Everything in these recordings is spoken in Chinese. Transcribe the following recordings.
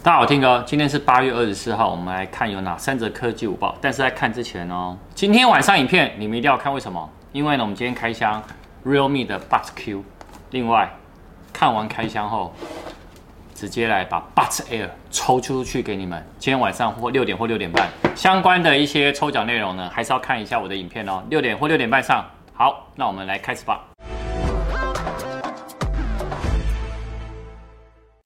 大家好，听哥，今天是八月二十四号，我们来看有哪三则科技午报。但是在看之前哦，今天晚上影片你们一定要看，为什么？因为呢，我们今天开箱 Realme 的 Buds Q。另外，看完开箱后，直接来把 Buds Air 抽出去给你们。今天晚上或六点或六点半，相关的一些抽奖内容呢，还是要看一下我的影片哦。六点或六点半上。好，那我们来开始吧。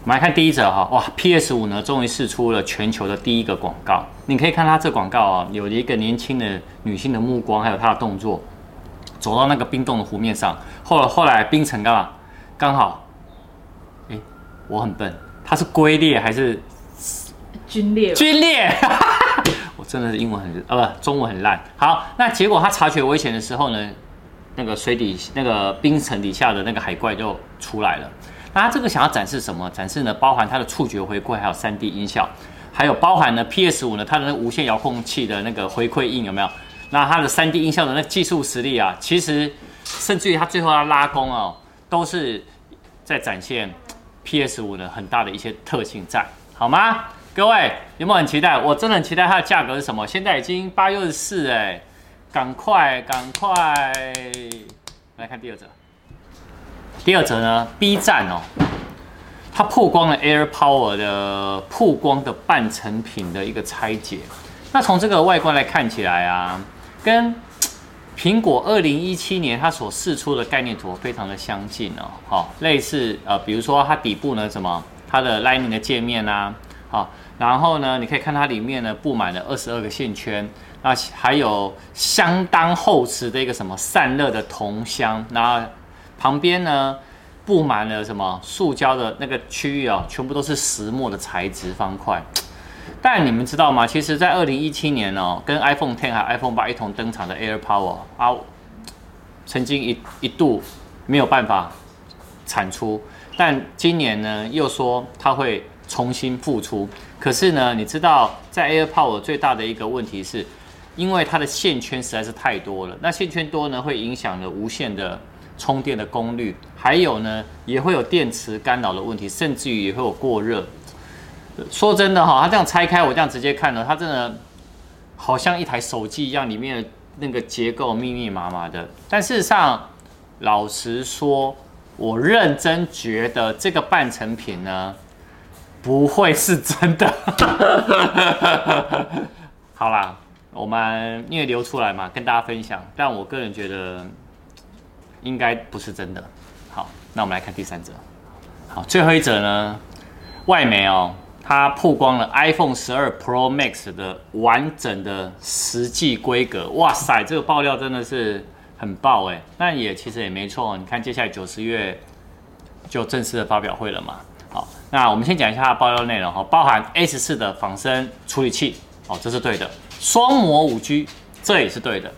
我们来看第一则哈，哇，PS 五呢终于试出了全球的第一个广告。你可以看它这广告啊，有一个年轻的女性的目光，还有她的动作，走到那个冰冻的湖面上。后来后来冰层干嘛？刚好，哎，我很笨，它是龟裂还是龟裂？龟裂，我真的是英文很呃不，中文很烂。好，那结果他察觉危险的时候呢，那个水底那个冰层底下的那个海怪就出来了。那这个想要展示什么？展示呢，包含它的触觉回馈，还有 3D 音效，还有包含呢 PS 五呢它的那无线遥控器的那个回馈音有没有？那它的 3D 音效的那技术实力啊，其实甚至于它最后要拉弓哦，都是在展现 PS 五的很大的一些特性在，好吗？各位有没有很期待？我真的很期待它的价格是什么？现在已经八月二十四哎，赶快赶快来看第二则。第二则呢，B 站哦，它曝光了 AirPower 的曝光的半成品的一个拆解。那从这个外观来看起来啊，跟苹果二零一七年它所试出的概念图非常的相近哦。好，类似呃，比如说它底部呢什么，它的 Lightning 的界面啊，好，然后呢，你可以看它里面呢布满了二十二个线圈，那还有相当厚实的一个什么散热的铜箱，然后。旁边呢，布满了什么塑胶的那个区域啊，全部都是石墨的材质方块。但你们知道吗？其实，在二零一七年哦，跟 iPhone X 还有 iPhone 八一同登场的 AirPower 啊，曾经一一度没有办法产出，但今年呢，又说它会重新复出。可是呢，你知道，在 AirPower 最大的一个问题是，因为它的线圈实在是太多了。那线圈多呢，会影响了无线的。充电的功率，还有呢，也会有电池干扰的问题，甚至于也会有过热。说真的哈，它这样拆开，我这样直接看呢，它真的好像一台手机一样，里面的那个结构密密麻麻的。但事实上，老实说，我认真觉得这个半成品呢，不会是真的。好啦，我们因为流出来嘛，跟大家分享。但我个人觉得。应该不是真的。好，那我们来看第三则。好，最后一则呢，外媒哦，它曝光了 iPhone 十二 Pro Max 的完整的实际规格。哇塞，这个爆料真的是很爆哎。那也其实也没错，你看接下来九十月就正式的发表会了嘛。好，那我们先讲一下它爆料内容哈，包含 A 十四的仿生处理器，哦，这是对的。双模五 G，这也是对的。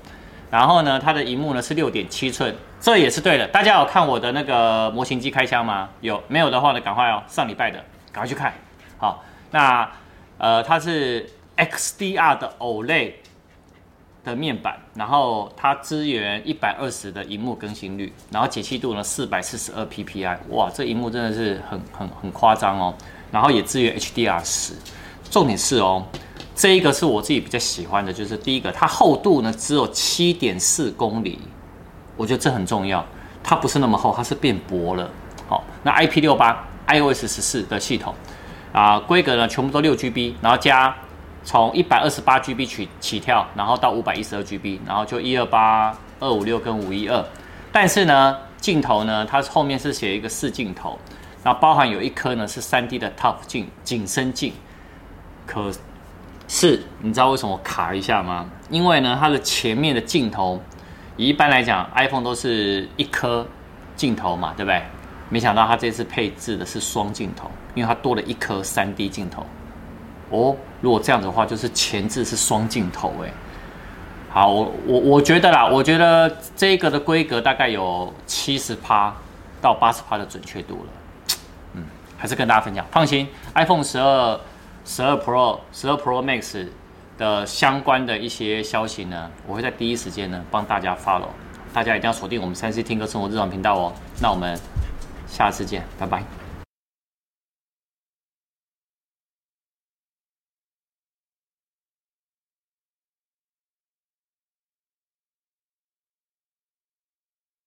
然后呢，它的荧幕呢是六点七寸。这也是对的。大家有看我的那个模型机开箱吗？有，没有的话呢，赶快哦，上礼拜的赶快去看。好，那呃，它是 XDR 的 OLED 的面板，然后它支援一百二十的荧幕更新率，然后解析度呢四百四十二 PPI，哇，这荧幕真的是很很很夸张哦。然后也支援 HDR 十，重点是哦，这一个是我自己比较喜欢的，就是第一个，它厚度呢只有七点四公里。我觉得这很重要，它不是那么厚，它是变薄了。好，那 IP 六八 iOS 十四的系统啊，规格呢全部都六 GB，然后加从一百二十八 GB 起起跳，然后到五百一十二 GB，然后就一二八二五六跟五一二。但是呢，镜头呢，它后面是写一个四镜头，然后包含有一颗呢是三 D 的 TOF 镜景深镜。可是你知道为什么卡一下吗？因为呢，它的前面的镜头。一般来讲，iPhone 都是一颗镜头嘛，对不对？没想到它这次配置的是双镜头，因为它多了一颗 3D 镜头。哦，如果这样子的话，就是前置是双镜头哎。好，我我我觉得啦，我觉得这个的规格大概有七十趴到八十趴的准确度了。嗯，还是跟大家分享，放心，iPhone 十二、十二 Pro、十二 Pro Max。的相关的一些消息呢，我会在第一时间呢帮大家 follow，大家一定要锁定我们三 C 听歌生活日常频道哦。那我们下次见，拜拜。